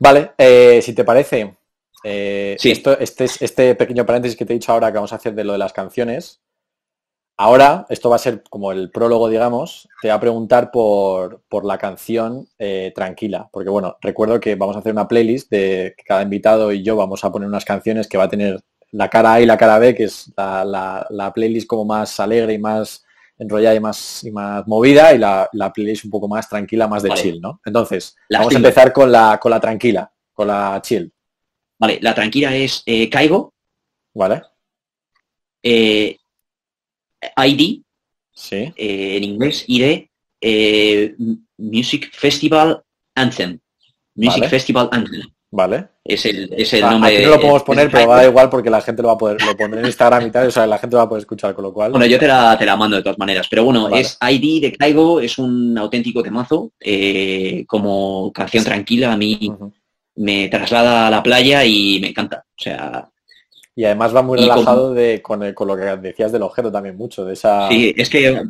Vale, eh, si te parece, eh, Sí. esto, este, este pequeño paréntesis que te he dicho ahora que vamos a hacer de lo de las canciones, ahora, esto va a ser como el prólogo, digamos, te va a preguntar por, por la canción eh, Tranquila, porque bueno, recuerdo que vamos a hacer una playlist de que cada invitado y yo vamos a poner unas canciones que va a tener la cara A y la cara B, que es la, la- la playlist como más alegre y más enrollada y más, y más movida, y la, la playlist un poco más tranquila, más de Vale. chill, ¿no? Entonces, Las vamos a empezar con la, con la tranquila, con la chill, Vale, la tranquila es eh, Caigo, ¿vale? eh, ID, Sí, eh, en inglés, ID, eh, Music Festival Anthem. Music Vale. Festival Anthem. Vale. Es el, es el Ah, nombre. aquí no lo podemos poner, pero va a Caigo. dar igual porque la gente lo va a poder, lo pondré en Instagram y tal, o sea, la gente lo va a poder escuchar, con lo cual. Bueno, yo te la, te la mando de todas maneras, pero bueno, Vale. es ID de Caigo, es un auténtico temazo, eh, como canción tranquila, a mí me traslada a la playa y me encanta. O sea, Y además va muy Y con- relajado de, con, el- con lo que decías del objeto también mucho, de esa... sí, es que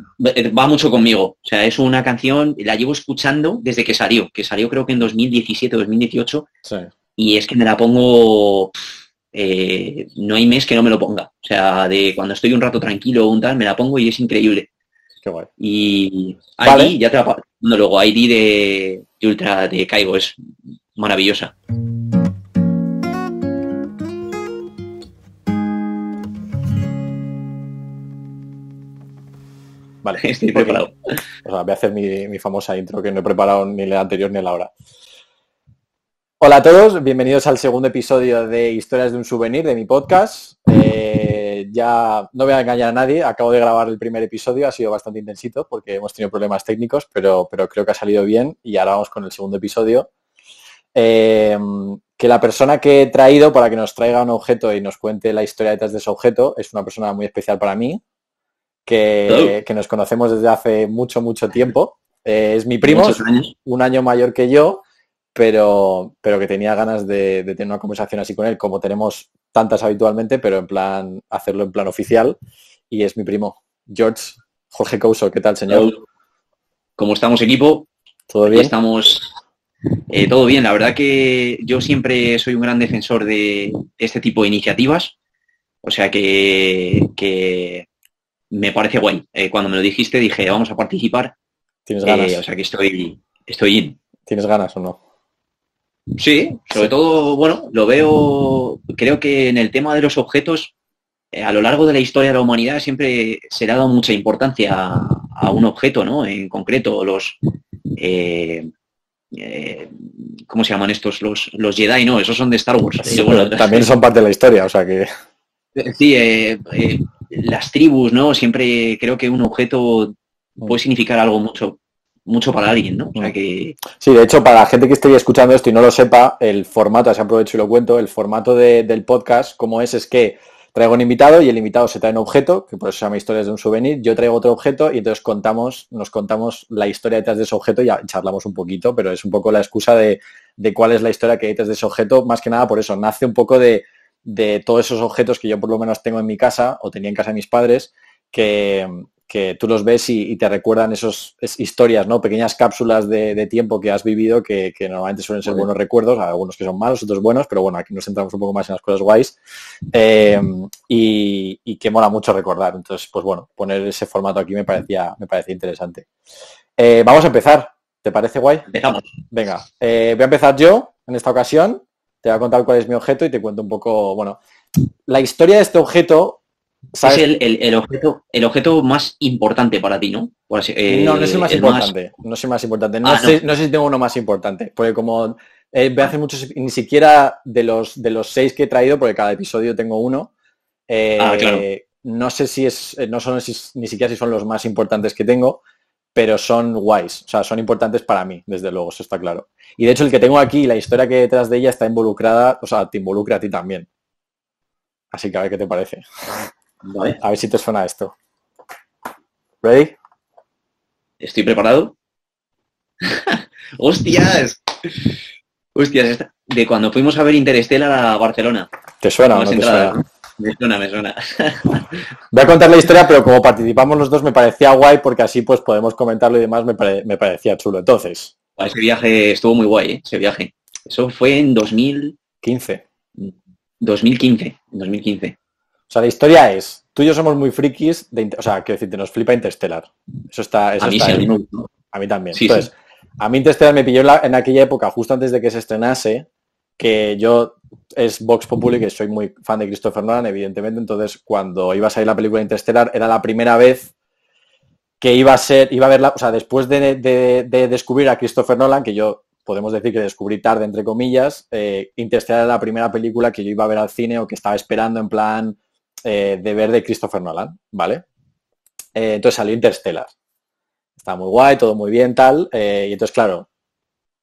va mucho conmigo. O sea, es una canción, la llevo escuchando desde que salió, que salió creo que en 2017 2018, Sí. y es que me la pongo, eh, no hay mes que no me lo ponga. O sea, de cuando estoy un rato tranquilo o un tal, me la pongo y es increíble. Qué guay. Y ID, Vale. ya te la luego ID de, de Ultra de Caigo es maravillosa. Vale, Estoy preparado. O sea, voy a hacer mi, mi famosa intro que no he preparado ni la anterior ni la hora. Hola a todos, bienvenidos al segundo episodio de Historias de un Souvenir de mi podcast. Eh, ya no voy a engañar a nadie, acabo de grabar el primer episodio, ha sido bastante intensito porque hemos tenido problemas técnicos, pero, pero creo que ha salido bien y ahora vamos con el segundo episodio. Eh, que la persona que he traído para que nos traiga un objeto y nos cuente la historia detrás de ese objeto es una persona muy especial para mí, que, nos conocemos desde hace mucho, mucho tiempo. Eh, es mi primo, años. un año mayor que yo, pero, pero que tenía ganas de, de tener una conversación así con él, como tenemos tantas habitualmente, pero en plan, hacerlo en plan oficial. Y es mi primo, George, Jorge Couso. ¿Qué tal, señor? Como estamos equipo, ¿Todo Aquí bien? estamos eh, todo bien. La verdad que yo siempre soy un gran defensor de este tipo de iniciativas. O sea que, que me parece guay. Eh, cuando me lo dijiste dije, vamos a participar. ¿Tienes Eh, ganas? o sea que estoy, estoy in. ¿Tienes ganas o no? Sí, sobre Sí. todo, bueno, lo veo, creo que en el tema de los objetos, eh, a lo largo de la historia de la humanidad siempre se le ha dado mucha importancia a, a un objeto, ¿no? En concreto, los, eh, eh, ¿cómo se llaman estos? Los, los Jedi, ¿no? Esos son de Star Wars. Sí, Eh, bueno, pero también son parte de la historia, o sea que... Sí, eh, eh, las tribus, ¿no? Siempre creo que un objeto puede significar algo mucho, mucho para alguien, ¿no? O sea que, Sí, de hecho, para la gente que esté escuchando esto y no lo sepa, el formato, así aprovecho y lo cuento, el formato de- del podcast, como es, es que traigo un invitado y el invitado se trae un objeto, que por eso se llama Historias de un Souvenir, yo traigo otro objeto y entonces contamos, nos contamos la historia detrás de ese objeto y ya charlamos un poquito, pero es un poco la excusa de, de cuál es la historia que hay detrás de ese objeto, más que nada por eso, nace un poco de, de todos esos objetos que yo por lo menos tengo en mi casa o tenía en casa de mis padres, que, que tú los ves y, y te recuerdan esas historias, ¿no? Pequeñas cápsulas de, de tiempo que has vivido que, que normalmente suelen ser buenos recuerdos, algunos que son malos, otros buenos, pero bueno, aquí nos centramos un poco más en las cosas guays eh, y, y que mola mucho recordar. Entonces, pues bueno, poner ese formato aquí me parecía, me parecía interesante. Eh, vamos a empezar. ¿Te parece guay? empezamos. Venga, eh, voy a empezar yo en esta ocasión. Te voy a contar cuál es mi objeto y te cuento un poco, bueno, la historia de este objeto, ¿sabes? Es el, el- el objeto, el objeto más importante para ti, ¿no? Por así- eh, no, no es el más importante. No es el más importante. No, Ah, sé, no sé si tengo uno más importante. Porque como eh, voy a hacer muchos, ni siquiera de los, de los seis que he traído, porque cada episodio tengo uno. eh, Ah, claro. No sé si es, eh, no son si- ni siquiera si son los más importantes que tengo, pero son guays. O sea, son importantes para mí, desde luego, eso está claro. Y de hecho, el que tengo aquí, la historia que hay detrás de ella está involucrada, o sea, te involucra a ti también. Así que a ver qué te parece. Vale, A ver si te suena esto. ¿Ready? estoy preparado. ¡Hostias! Hostias, de cuando fuimos a ver Interstellar a Barcelona. ¿Te suena o no te suena? Me suena, me suena. Voy a contar la historia, pero como participamos los dos me parecía guay porque así pues podemos comentarlo y demás, me, pare- me parecía chulo. Entonces, Ese viaje estuvo muy guay, ¿eh? ese viaje. Eso fue en 2015. 2015, 2015. O sea, la historia es, tú y yo somos muy frikis, de, o sea, quiero decirte, nos flipa Interstellar. Eso está... Eso a, mí está sí, a, mí también. Entonces, a mí Interstellar me pilló en aquella época, justo antes de que se estrenase, que yo es Vox Populi, que soy muy fan de Christopher Nolan, evidentemente, entonces cuando iba a salir la película Interstellar era la primera vez que iba a ser, iba a verla, o sea, después de, descubrir a Christopher Nolan, que yo podemos decir que descubrí tarde, entre comillas, eh, Interstellar era la primera película que yo iba a ver al cine o que estaba esperando en plan eh, de ver de Christopher Nolan, ¿vale? Eh, entonces salió Interstellar. Está muy guay, todo muy bien, tal. y entonces, claro,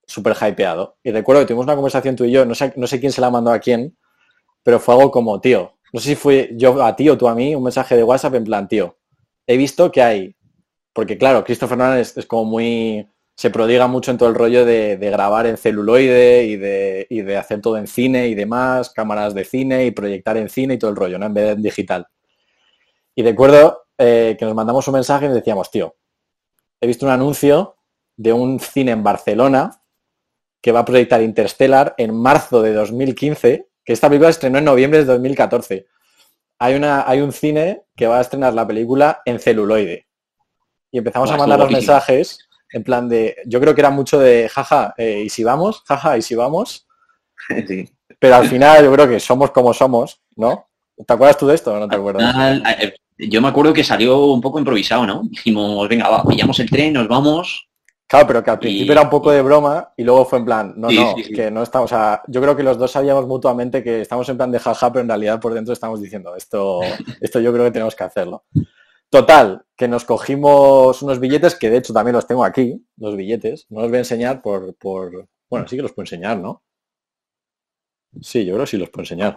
súper hypeado. Y recuerdo que tuvimos una conversación tú y yo, no sé, no sé quién se la mandó a quién, pero fue algo como, tío, no sé si fue yo a ti o tú a mí, un mensaje de WhatsApp en plan, tío, he visto que hay, porque claro, Christopher Nolan es, como muy, se prodiga mucho en todo el rollo de, grabar en celuloide y de, y de, hacer todo en cine y demás, cámaras de cine y proyectar en cine y todo el rollo, ¿no? En vez de en digital. Y recuerdo eh, que nos mandamos un mensaje y decíamos, tío, he visto un anuncio de un cine en Barcelona que va a proyectar Interstellar en marzo de 2015, que esta película estrenó en noviembre de 2014. Hay, una, hay un cine que va a estrenar la película en celuloide. Y empezamos a mandar los mensajes en plan de, yo creo que era mucho de, jaja, eh, ¿y si vamos? Jaja, ¿y si vamos? Pero al final yo creo que somos como somos, ¿no? ¿Te acuerdas tú de esto o no te acuerdas? Eh, yo me acuerdo que salió un poco improvisado, ¿no? Dijimos, venga, va, pillamos el tren, nos vamos, Claro, pero que al principio era un poco de broma y luego fue en plan, no, no, que no estamos, o sea, yo creo que los dos sabíamos mutuamente que estamos en plan de jaja, pero en realidad por dentro estamos diciendo, esto, esto yo creo que tenemos que hacerlo. Total, que nos cogimos unos billetes, que de hecho también los tengo aquí, los billetes, no los voy a enseñar por, por, bueno, sí que los puedo enseñar, ¿no? Sí, yo creo que sí los puedo enseñar.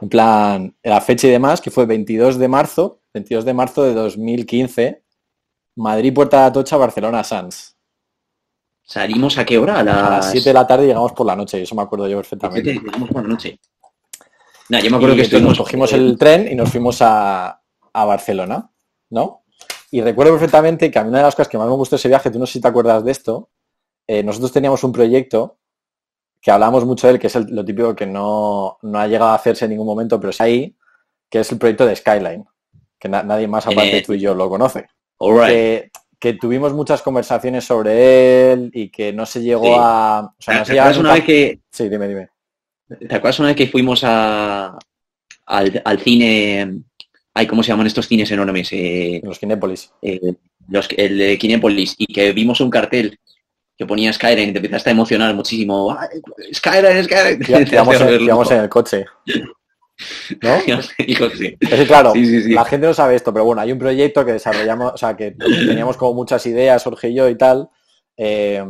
En plan, la fecha y demás, que fue 22 de marzo, 22 de marzo de 2015, Madrid, Puerta de Atocha, Barcelona, Sans. ¿Salimos a qué hora? A las, 7 de la tarde llegamos por la noche, eso me acuerdo yo perfectamente. llegamos por la noche. yo me acuerdo que nos cogimos el tren y nos fuimos a, Barcelona, ¿no? Y recuerdo perfectamente que a mí una de las cosas que más me gustó ese viaje, tú no sé si te acuerdas de esto, eh, nosotros teníamos un proyecto que hablamos mucho de él, que es lo típico que no, ha llegado a hacerse en ningún momento, pero es ahí, que es el proyecto de Skyline, que nadie más aparte de eh, tú y yo lo conoce que tuvimos muchas conversaciones sobre él y que no se llegó a... O sea, no se ¿Te una vez que... Sí, dime, dime. ¿Te acuerdas una vez que fuimos a, al, cine... Ay, ¿cómo se llaman estos cines enormes? Eh, los Kinépolis. Eh, los, el de Kinépolis. Y que vimos un cartel que ponía Skyrim y te empezaste a emocionar muchísimo. Skyrim, Skyrim. Íbamos en el coche. ¿No? Es claro, la gente no sabe esto, pero bueno, hay un proyecto que desarrollamos, o sea, que teníamos como muchas ideas, Jorge y yo y tal, eh,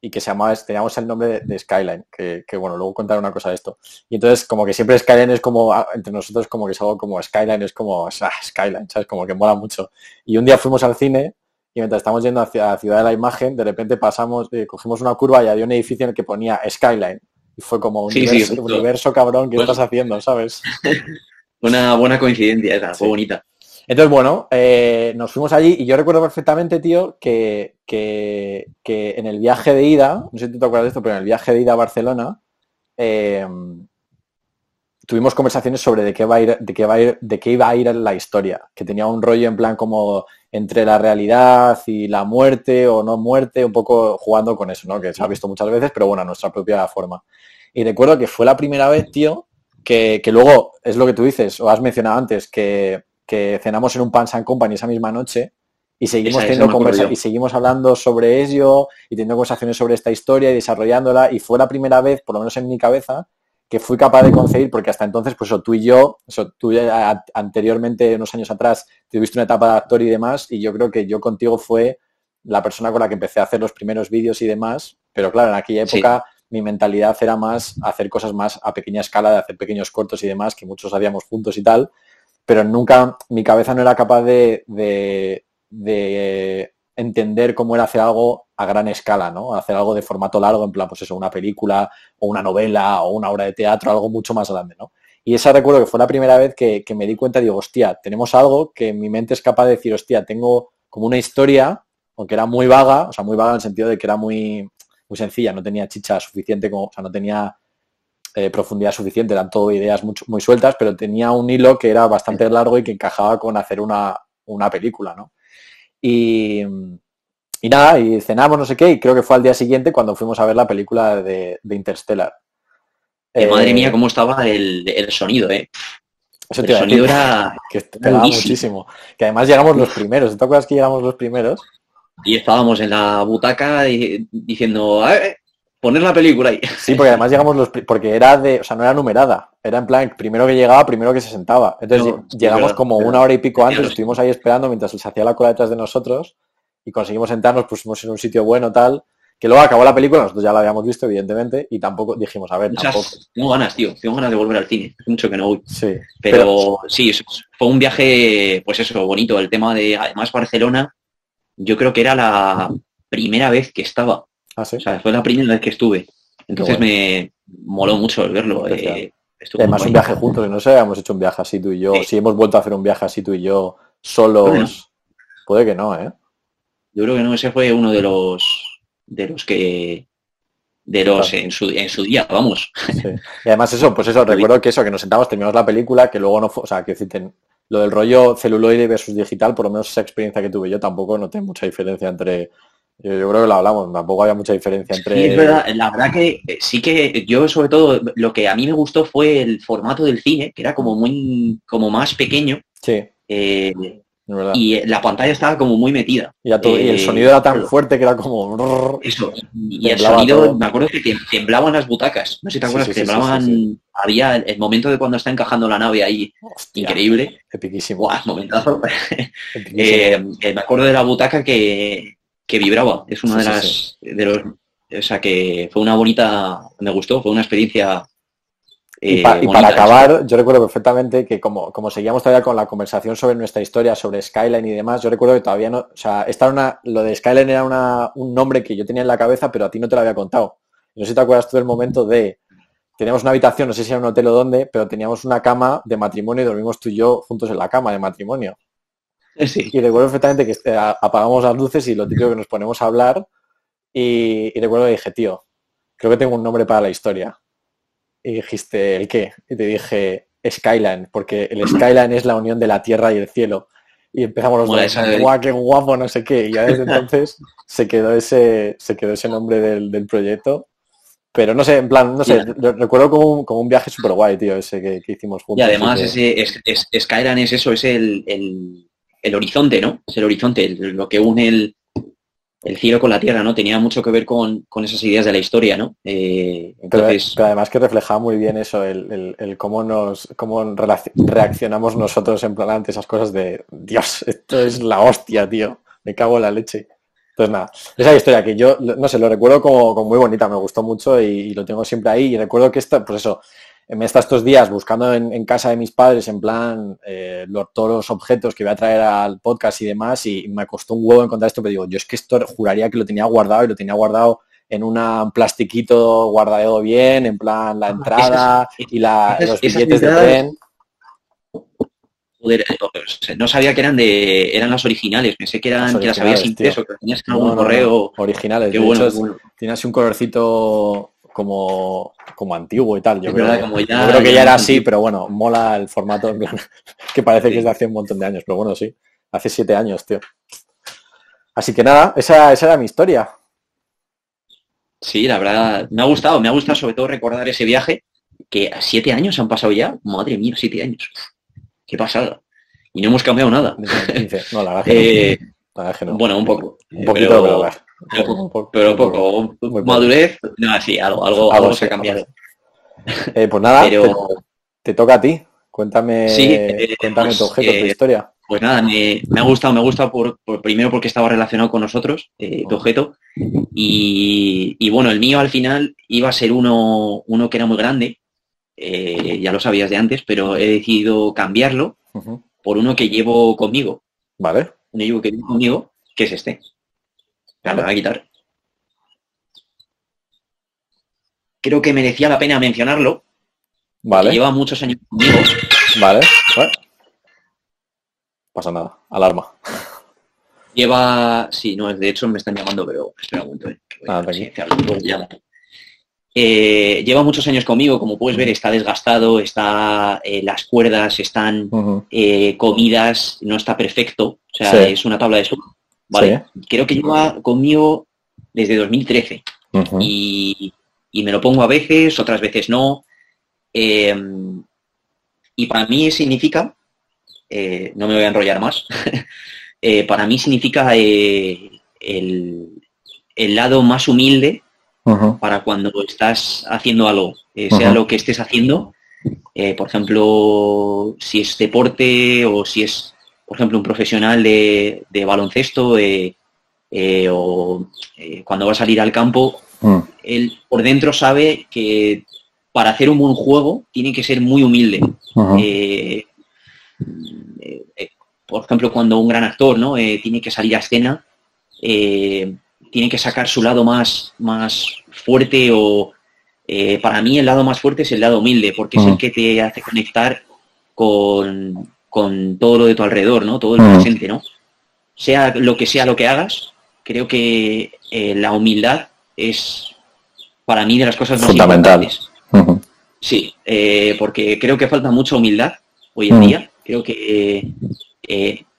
y que se llamaba, teníamos el nombre de, Skyline, que, bueno, luego contar una cosa de esto. Y entonces, como que siempre Skyline es como, ah, entre nosotros, como que es algo como Skyline, es como, Skyline, ¿sabes? Como que mola mucho. Y un día fuimos al cine y mientras estamos yendo hacia la ciudad de la imagen, de repente pasamos, eh, cogimos una curva y había un edificio en el que ponía Skyline. Y fue como un universo, cabrón, ¿qué estás haciendo? ¿Sabes? Una buena coincidencia esa, fue bonita. Entonces, bueno, eh, nos fuimos allí y yo recuerdo perfectamente, tío, que, que, en el viaje de ida, no sé si te acuerdas de esto, pero en el viaje de ida a Barcelona, eh, tuvimos conversaciones sobre de qué va a ir, de qué va a ir, de qué iba a ir la historia, que tenía un rollo en plan como entre la realidad y la muerte o no muerte, un poco jugando con eso, ¿no? Que se ha visto muchas veces, pero bueno, a nuestra propia forma. Y recuerdo que fue la primera vez, tío, que, luego es lo que tú dices, o has mencionado antes, que, cenamos en un Pans and Company esa misma noche y seguimos teniendo conversaciones y seguimos hablando sobre ello y teniendo conversaciones sobre esta historia y desarrollándola y fue la primera vez, por lo menos en mi cabeza, que fui capaz de conseguir, porque hasta entonces, pues tú y yo, eso, tú ya anteriormente, unos años atrás, tuviste una etapa de actor y demás, y yo creo que yo contigo fue la persona con la que empecé a hacer los primeros vídeos y demás, pero claro, en aquella época mi mentalidad era más hacer cosas más a pequeña escala, de hacer pequeños cortos y demás, que muchos hacíamos juntos y tal, pero nunca, mi cabeza no era capaz de, de, entender cómo era hacer algo a gran escala, ¿no? Hacer algo de formato largo, en plan, pues eso, una película o una novela o una obra de teatro, algo mucho más grande, ¿no? Y esa recuerdo que fue la primera vez que, que me di cuenta, digo, hostia, tenemos algo que mi mente es capaz de decir, hostia, tengo como una historia, aunque era muy vaga, o sea, muy vaga en el sentido de que era muy, muy sencilla, no tenía chicha suficiente, como, o sea, no tenía eh, profundidad suficiente, eran todo ideas muy, muy, sueltas, pero tenía un hilo que era bastante largo y que encajaba con hacer una, una película, ¿no? Y, y, nada, y cenamos, no sé qué, y creo que fue al día siguiente cuando fuimos a ver la película de, de Interstellar. Eh, madre mía, cómo estaba el, el sonido, ¿eh? Eso el sonido era que pegaba muchísimo. Que además llegamos los primeros. ¿Te acuerdas que llegamos los primeros? Y estábamos en la butaca diciendo, poner la película ahí. Sí, porque además llegamos los porque era de, o sea, no era numerada, era en plan primero que llegaba, primero que se sentaba. Entonces no, llegamos como una hora y pico antes, estuvimos ahí esperando mientras se hacía la cola detrás de nosotros y conseguimos sentarnos, pusimos en un sitio bueno tal, que luego acabó la película, nosotros ya la habíamos visto evidentemente y tampoco dijimos, a ver, Muchas, tampoco. Tengo ganas, tío, tengo ganas de volver al cine, mucho que no voy. Sí, pero, pero sí, fue un viaje, pues eso, bonito, el tema de, además Barcelona, yo creo que era la primera vez que estaba. ¿Ah, sí? O sea, fue la primera vez que estuve. Entonces bueno. me moló mucho el verlo. Eh, Además, un viaje juntos, no sé, habíamos hecho un viaje así tú y yo. Sí. Si hemos vuelto a hacer un viaje así tú y yo, solos, bueno. puede que no, ¿eh? Yo creo que no, ese fue uno de los de los que de los en, su, en su día, vamos. Sí. Y además eso, pues eso, recuerdo que eso, que nos sentamos, terminamos la película, que luego no fue, o sea, que decirte, lo del rollo celuloide versus digital, por lo menos esa experiencia que tuve yo, tampoco noté mucha diferencia entre, yo, yo, creo que lo hablamos, tampoco había mucha diferencia entre... Sí, es verdad, la verdad que eh, sí que yo sobre todo, lo que a mí me gustó fue el formato del cine, que era como muy, como más pequeño. Sí. Eh, y la pantalla estaba como muy metida. Y, todo, eh, y, el sonido era tan fuerte que era como... Eso, y el sonido, todo. me acuerdo que temblaban las butacas, no sé si te acuerdas, sí, sí, que temblaban, sí, había el, momento de cuando está encajando la nave ahí, Hostia, increíble. Epiquísimo. Buah, momentazo. eh, me acuerdo de la butaca que, que vibraba, es una de las... De los, o sea, que fue una bonita, me gustó, fue una experiencia y, pa, y, para acabar, yo recuerdo perfectamente que como, como, seguíamos todavía con la conversación sobre nuestra historia, sobre Skyline y demás, yo recuerdo que todavía no, o sea, esta una, lo de Skyline era una, un nombre que yo tenía en la cabeza, pero a ti no te lo había contado. No sé si te acuerdas tú del momento de, teníamos una habitación, no sé si era un hotel o dónde, pero teníamos una cama de matrimonio y dormimos tú y yo juntos en la cama de matrimonio. Sí. Y recuerdo perfectamente que este, apagamos las luces y lo típico que nos ponemos a hablar y, y recuerdo que dije, tío, creo que tengo un nombre para la historia y dijiste, ¿el qué? Y te dije, Skyline, porque el Skyline es la unión de la tierra y el cielo. Y empezamos los dos, guau, qué guapo, no sé qué. Y ya desde entonces se quedó ese, se quedó ese nombre del, del proyecto. Pero no sé, en plan, no sé, yeah. recuerdo como un, como un viaje súper guay, tío, ese que, que, hicimos juntos. Y además que... ese es, es, Skyline es eso, es el, el, el horizonte, ¿no? Es el horizonte, el, lo que une el, el cielo con la tierra, ¿no? Tenía mucho que ver con, con esas ideas de la historia, ¿no? Eh, entonces... pero, pero, además que reflejaba muy bien eso, el, el, el, cómo nos cómo reaccionamos nosotros en plan ante esas cosas de Dios, esto es la hostia, tío. Me cago en la leche. Entonces nada, esa historia que yo, no sé, lo recuerdo como, como muy bonita, me gustó mucho y, y, lo tengo siempre ahí. Y recuerdo que esta, pues eso, me está estos días buscando en, en, casa de mis padres, en plan, eh, los, todos los objetos que voy a traer al podcast y demás, y me costó un huevo encontrar esto, pero digo, yo es que esto juraría que lo tenía guardado y lo tenía guardado en un plastiquito guardado bien, en plan la entrada y la, los billetes de tren. Joder, eh, no sabía que eran de eran las originales, pensé que eran que las habías impreso, que tenías en algún no, no, correo. No, originales, Qué de bueno, hecho, bueno. un colorcito como, como antiguo y tal. Yo, creo, como ya, yo creo, que ya era así, pero bueno, mola el formato en plan, que parece que es de hace un montón de años, pero bueno, sí, hace siete años, tío. Así que nada, esa, esa era mi historia. Sí, la verdad, me ha gustado, me ha gustado sobre todo recordar ese viaje, que a siete años han pasado ya, madre mía, siete años. Qué pasada. Y no hemos cambiado nada. No, la verdad que eh, no. La verdad que no. Bueno, un poco. Un poquito, pero, pero, pero, poco, pero poco. Muy Madurez, no, sí, algo, algo, algo, se ha cambiado. Eh, pues nada, pero... te, te, toca a ti. Cuéntame, sí, eh, cuéntame pues, tu objeto, tu historia. Pues nada, me, me, ha gustado, me ha gustado por, por, primero porque estaba relacionado con nosotros, eh, tu objeto. Y, y, bueno, el mío al final iba a ser uno, uno que era muy grande, eh, ya lo sabías de antes, pero he decidido cambiarlo uh -huh. por uno que llevo conmigo. Vale. Uno que llevo conmigo, que es este. A quitar. Creo que merecía la pena mencionarlo. Vale. Lleva muchos años conmigo. Vale. Bueno. Pasa nada. Alarma. Lleva, sí, no, de hecho me están llamando, pero espera un momento. Eh, lleva muchos años conmigo, como puedes ver, está desgastado, está eh, las cuerdas están eh, comidas, no está perfecto, o sea, es una tabla de sur. Vale, creo que lleva conmigo desde 2013 y, me lo pongo a veces, otras veces no. Em, y para mí significa, no me voy a enrollar más, para mí significa el, el lado más humilde para cuando estás haciendo algo, eh, sea lo que estés haciendo. Eh, por ejemplo, si es deporte o si es, por ejemplo, un profesional de, baloncesto eh, o cuando va a salir al campo, mm. él por dentro sabe que para hacer un buen juego tiene que ser muy humilde. por ejemplo, cuando un gran actor ¿no? tiene que salir a escena, tiene que sacar su lado más, más fuerte o eh, para mí el lado más fuerte es el lado humilde, porque es el que te hace conectar con, todo lo de tu alrededor, ¿no? Todo el presente, ¿no? Sea lo que sea lo que hagas, creo que eh, la humildad es para mí de las cosas más importantes. Sí, eh, porque creo que falta mucha humildad hoy en día. Creo que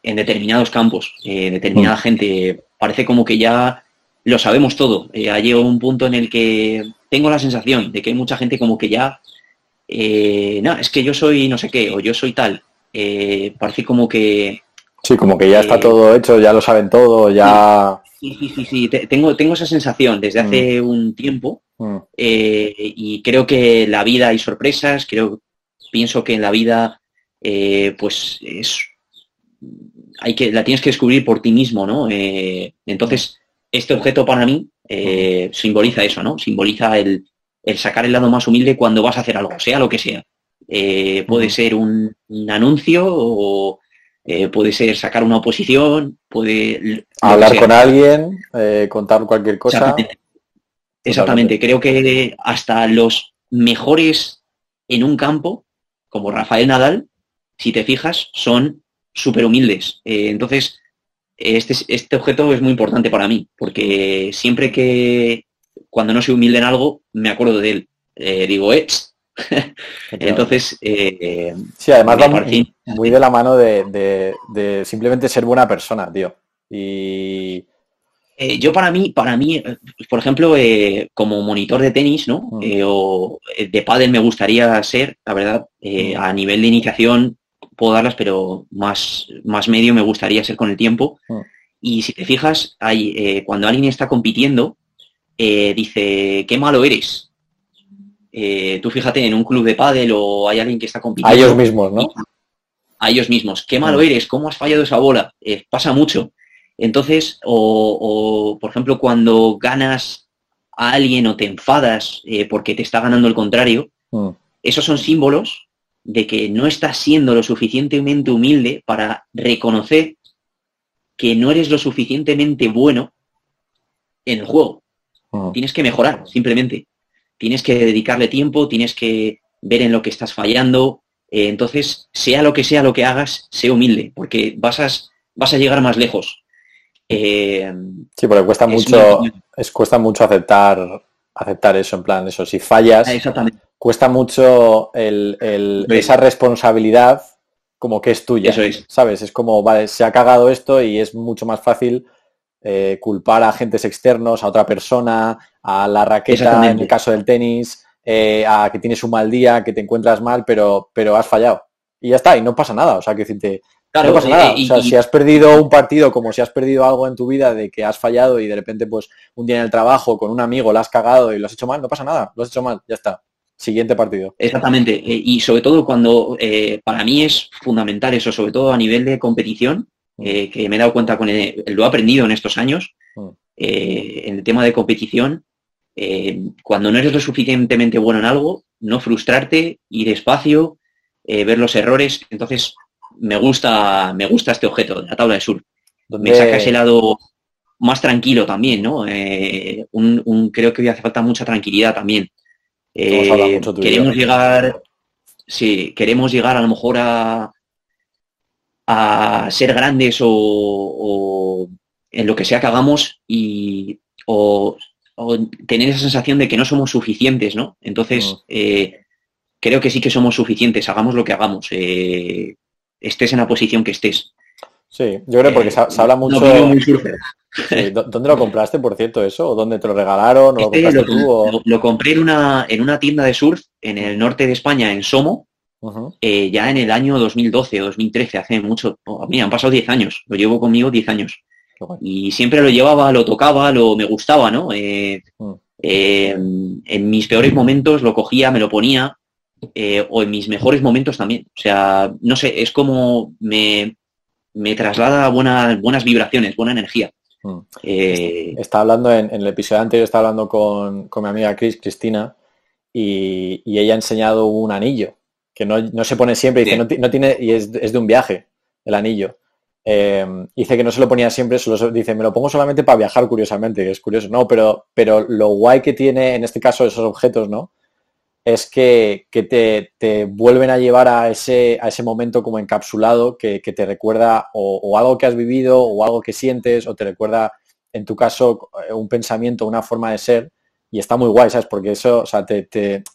en determinados campos, determinada gente, parece como que ya lo sabemos todo. Eh, ha llegado un punto en el que tengo la sensación de que hay mucha gente como que ya, eh, no, es que yo soy no sé qué, o yo soy tal. Eh, parece como que... Sí, como que ya está todo hecho, ya lo saben todo, ya... Sí, sí, sí, sí. Tengo, tengo esa sensación desde hace mm. un tiempo mm. y creo que la vida hay sorpresas, creo, pienso que en la vida pues es... Hay que, la tienes que descubrir por ti mismo, ¿no? entonces, este objeto para mí eh, simboliza eso, ¿no? Simboliza el, sacar el lado más humilde cuando vas a hacer algo, sea lo que sea. Eh, puede ser un, anuncio o eh, puede ser sacar una oposición, puede... Hablar con alguien, contar cualquier cosa. Exactamente. Creo que hasta los mejores en un campo, como Rafael Nadal, si te fijas, son súper humildes. entonces, este, este objeto es muy importante para mí, porque siempre que cuando no soy humilde en algo, me acuerdo de él. Eh, digo, eh. Entonces, eh, sí, además va muy, de la mano de, simplemente ser buena persona, tío. Y eh, yo para mí, para mí, por ejemplo, como monitor de tenis, ¿no? Mm. o de pádel me gustaría ser, la verdad, mm. a nivel de iniciación, puedo darlas, pero más, más medio me gustaría ser con el tiempo. Mm. Y si te fijas, hay, eh, cuando alguien está compitiendo, eh, dice, qué malo eres. Eh, tú fíjate en un club de pádel o hay alguien que está compitiendo. A ellos mismos, ¿no? A ellos mismos. Qué malo mm. eres, cómo has fallado esa bola. pasa mucho. Entonces, o, por ejemplo, cuando ganas a alguien o te enfadas porque te está ganando el contrario, mm. esos son símbolos de que no estás siendo lo suficientemente humilde para reconocer que no eres lo suficientemente bueno en el juego. Tienes que mejorar, simplemente. Tienes que dedicarle tiempo, tienes que ver en lo que estás fallando. Eh, entonces, sea lo que sea lo que hagas, sé humilde, porque vas a, vas a llegar más lejos. Eh, sí, porque cuesta mucho, es, cuesta mucho aceptar, aceptar eso, en plan, eso, si fallas, cuesta mucho esa responsabilidad como que es tuya. ¿Sabes? Es como, vale, se ha cagado esto y es mucho más fácil eh, culpar a agentes externos, a otra persona, a la raqueta, en el caso del tenis, eh, a que tienes un mal día, que te encuentras mal, pero, pero has fallado. Y ya está, y no pasa nada. O sea, que decirte, no pasa nada. o sea, si has perdido un partido como si has perdido algo en tu vida de que has fallado y de repente, pues, un día en el trabajo con un amigo lo has cagado y lo has hecho mal, no pasa nada, lo has hecho mal, ya está. Siguiente partido. Exactamente. Eh, y sobre todo cuando eh, para mí es fundamental eso, sobre todo a nivel de competición. Eh, que me he dado cuenta con lo he aprendido en estos años, mm. en el tema de competición, cuando no eres lo suficientemente bueno en algo, no frustrarte, ir despacio, ver los errores. Entonces, me gusta, me gusta este objeto, la tabla de sur. donde Me saca ese lado más tranquilo también, ¿no? un, creo que hoy hace falta mucha tranquilidad también. Eh, queremos llegar, sí, queremos llegar a lo mejor a, a ser grandes o, en lo que sea que hagamos y o, tener esa sensación de que no somos suficientes, ¿no? Entonces, eh, creo que sí que somos suficientes, hagamos lo que hagamos, eh, estés en la posición que estés. Sí, yo creo porque se, habla mucho... ¿Dónde lo compraste, por cierto, eso? ¿O dónde te lo regalaron? ¿O lo, este lo, compré en una, en una tienda de surf en el norte de España, en Somo, eh, ya en el año 2012 o 2013, hace mucho, a mí han pasado 10 años, lo llevo conmigo 10 años. Y siempre lo llevaba, lo tocaba, lo me gustaba, ¿no? Eh, mm. eh, en mis peores momentos lo cogía, me lo ponía, o en mis mejores momentos también. O sea, no sé, es como me, me traslada buenas, buenas vibraciones, buena energía. Mm. está hablando en, el episodio anterior, está hablando con, mi amiga Chris, Cristina, y, y, ella ha enseñado un anillo que no, se pone siempre, dice, no, tiene, y es, de un viaje, el anillo. Eh, dice que no se lo ponía siempre, solo, dice, me lo pongo solamente para viajar, curiosamente, que es curioso, no, pero, pero lo guay que tiene en este caso esos objetos, ¿no? Es que, te, vuelven a llevar a ese, a ese momento como encapsulado que, te recuerda o, algo que has vivido o algo que sientes o te recuerda, en tu caso, un pensamiento, una forma de ser y está muy guay, ¿sabes? Porque eso, o sea, te,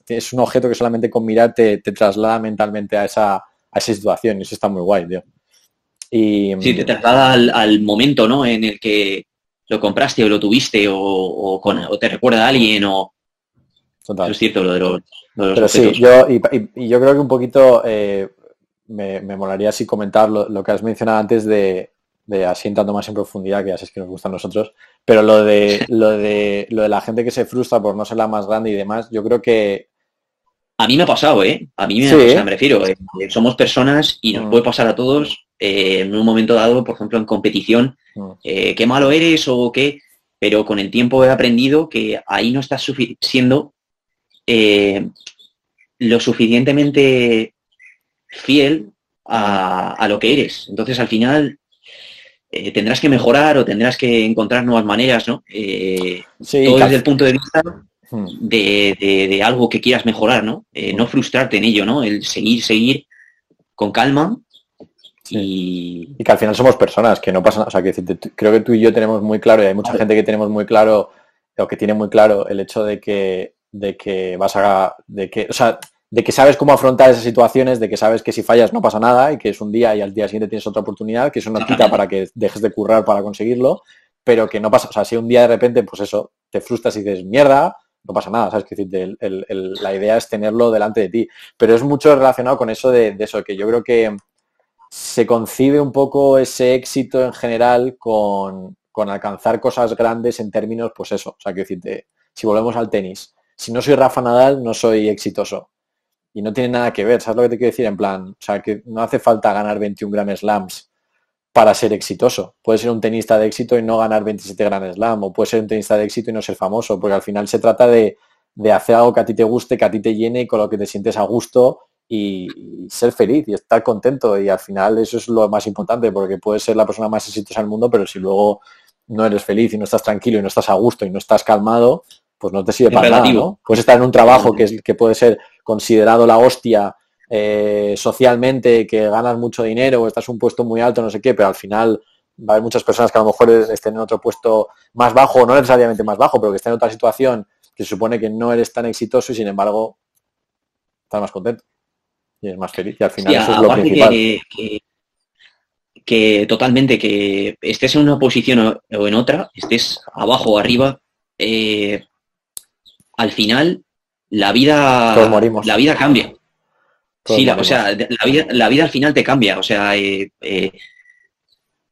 es un objeto que solamente con mirar te, traslada mentalmente a esa, a esa situación y eso está muy guay, tío. Y, sí, te traslada al, momento, ¿no? En el que lo compraste o lo tuviste o, con, te recuerda a alguien o... Total. Eso es cierto, lo de los, Pero sí, yo, y, yo creo que un poquito eh, me, molaría así comentar lo, que has mencionado antes de, de así entrando más en profundidad, que ya sabes que nos gusta a nosotros, pero lo de, lo de, lo de la gente que se frustra por no ser la más grande y demás, yo creo que... A mí me ha pasado, ¿eh? A mí me, me refiero, eh, somos personas y nos mm. puede pasar a todos eh, en un momento dado, por ejemplo, en competición, mm. eh, qué malo eres o qué, pero con el tiempo he aprendido que ahí no estás siendo lo suficientemente fiel a, a, lo que eres. Entonces, al final, eh, tendrás que mejorar o tendrás que encontrar nuevas maneras, ¿no? Eh, todo desde el punto de vista hmm. de, algo que quieras mejorar, ¿no? Eh, no frustrarte en ello, ¿no? El seguir, seguir con calma y... que al final somos personas, que no pasa nada. O sea, que creo que tú y yo tenemos muy claro, y hay mucha gente que tenemos muy claro, o que tiene muy claro el hecho de que, de que vas a... De que, o sea, de que sabes cómo afrontar esas situaciones, de que sabes que si fallas no pasa nada y que es un día y al día siguiente tienes otra oportunidad, que eso no quita para que dejes de currar para conseguirlo, pero que no pasa, o sea, si un día de repente, pues eso, te frustras y dices, mierda, no pasa nada, ¿sabes? Que la idea es tenerlo delante de ti, pero es mucho relacionado con eso de, eso, que yo creo que se concibe un poco ese éxito en general con, con alcanzar cosas grandes en términos, pues eso, o sea, que decirte, si volvemos al tenis, si no soy Rafa Nadal, no soy exitoso y no tiene nada que ver, ¿sabes lo que te quiero decir? En plan, o sea, que no hace falta ganar 21 Grand Slams para ser exitoso. Puede ser un tenista de éxito y no ganar 27 Grand Slam, o puede ser un tenista de éxito y no ser famoso, porque al final se trata de, hacer algo que a ti te guste, que a ti te llene y con lo que te sientes a gusto y, ser feliz y estar contento. Y al final eso es lo más importante, porque puedes ser la persona más exitosa del mundo, pero si luego no eres feliz y no estás tranquilo y no estás a gusto y no estás calmado, pues no te sirve para nada, ¿no? Puedes estar en un trabajo que, es, que puede ser considerado la hostia eh, socialmente, que ganas mucho dinero o estás en un puesto muy alto, no sé qué, pero al final va a haber muchas personas que a lo mejor estén en otro puesto más bajo, no necesariamente más bajo, pero que estén en otra situación que se supone que no eres tan exitoso y sin embargo estás más contento y es más feliz. Y al final eso es lo principal. Que, totalmente, que estés en una posición o en otra, estés abajo o arriba, eh, al final la vida, la vida cambia. sí, o sea, la vida, la vida al final te cambia. O sea, eh, eh,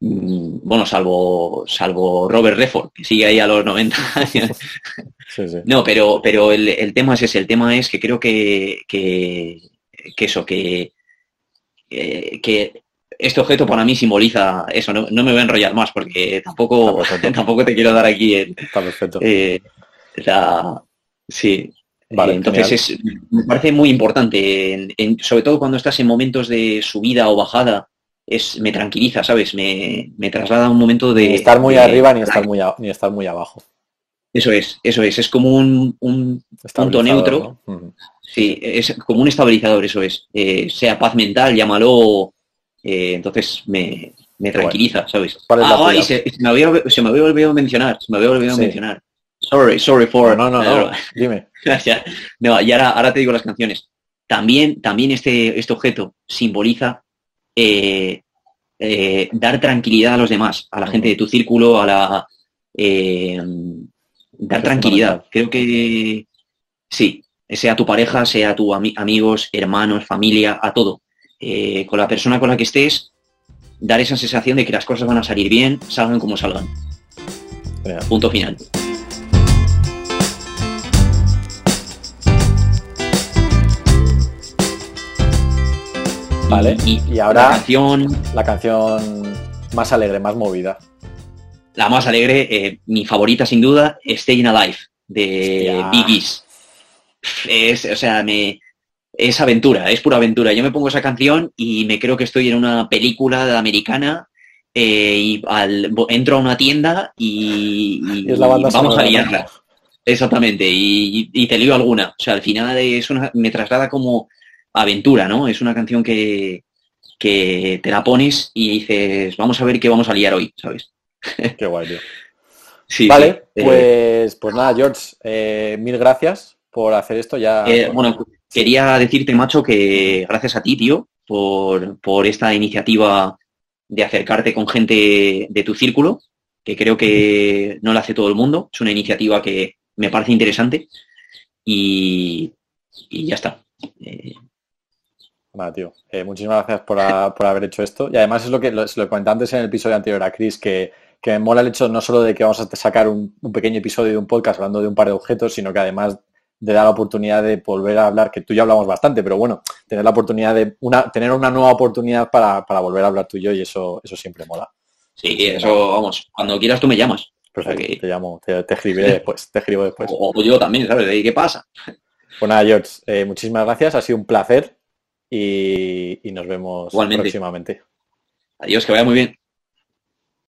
mm, bueno, salvo, salvo Robert Redford, que sigue ahí a los 90 años. No, pero, pero el, tema es ese, el tema es que creo que, que, eso, que, que este objeto para mí simboliza eso, no, me voy a enrollar más porque tampoco, tampoco te quiero dar aquí el, Está perfecto. Eh, la, Sí. Vale, entonces es, me parece muy importante, sobre todo cuando estás en momentos de subida o bajada, es, me tranquiliza, ¿sabes? Me, traslada a un momento de... Ni estar muy arriba ni estar muy, ni estar muy abajo. Eso es, eso es, es como un, un punto neutro. Sí, es como un estabilizador, eso es. Eh, sea paz mental, llámalo. Eh, entonces me, me tranquiliza, ¿sabes? ¿Cuál es la Ah, y se, se me había, se me había olvidado mencionar, se me había olvidado Sí. mencionar. Sorry, sorry for... No, no, no, dime. Ya. No, y ahora, ahora te digo las canciones. También, también este, este objeto simboliza eh, eh, dar tranquilidad a los demás, a la gente de tu círculo, a la eh, dar tranquilidad. Creo que sí, sea tu pareja, sea tu ami- amigos, hermanos, familia, a todo. Con la persona con la que estés, dar esa sensación de que las cosas van a salir bien, salgan como salgan. Punto final. Vale, Y, y ahora- la canción, La canción más alegre, más movida. la más alegre, eh, mi favorita sin duda, Staying Alive, de Gees. Es, o sea, me, es aventura, es pura aventura. Yo me pongo esa canción y me creo que estoy en una película americana eh, y al- entro a una tienda y, es la banda y vamos a liarla. Exactamente, y, y te lío alguna. O sea, al final es una, me traslada como aventura, ¿no? Es una canción que, que te la pones y dices, vamos a ver qué vamos a liar hoy, ¿sabes? Qué guay, tío. Sí, Vale, sí. Eh, pues, pues nada, George, eh, mil gracias por hacer esto. Ya, Eh, bueno, quería decirte, macho, que gracias a ti, tío, por, por esta iniciativa de acercarte con gente de tu círculo, que creo que no la hace todo el mundo. Es una iniciativa que me parece interesante y, y ya está. Nada, tío. Eh, muchísimas gracias por, por haber hecho esto. Y además es lo que lo, lo comenté antes en el episodio anterior a Chris, que, que me mola el hecho no solo de que vamos a sacar un, un pequeño episodio de un podcast hablando de un par de objetos, sino que además de dar la oportunidad de volver a hablar, que tú ya hablamos bastante, pero bueno, tener la oportunidad de una, tener una nueva oportunidad para, para volver a hablar tú y yo, y eso, eso siempre mola. sí, eso, vamos, cuando quieras tú me llamas. Perfecto, te llamo, te, te escribiré después, te escribo después. O, o yo también, ¿sabes? De ahí, ¿Qué pasa? Pues nada, George, eh, muchísimas gracias, ha sido un placer y, y nos vemos Igualmente. próximamente. Adiós, que vaya muy bien.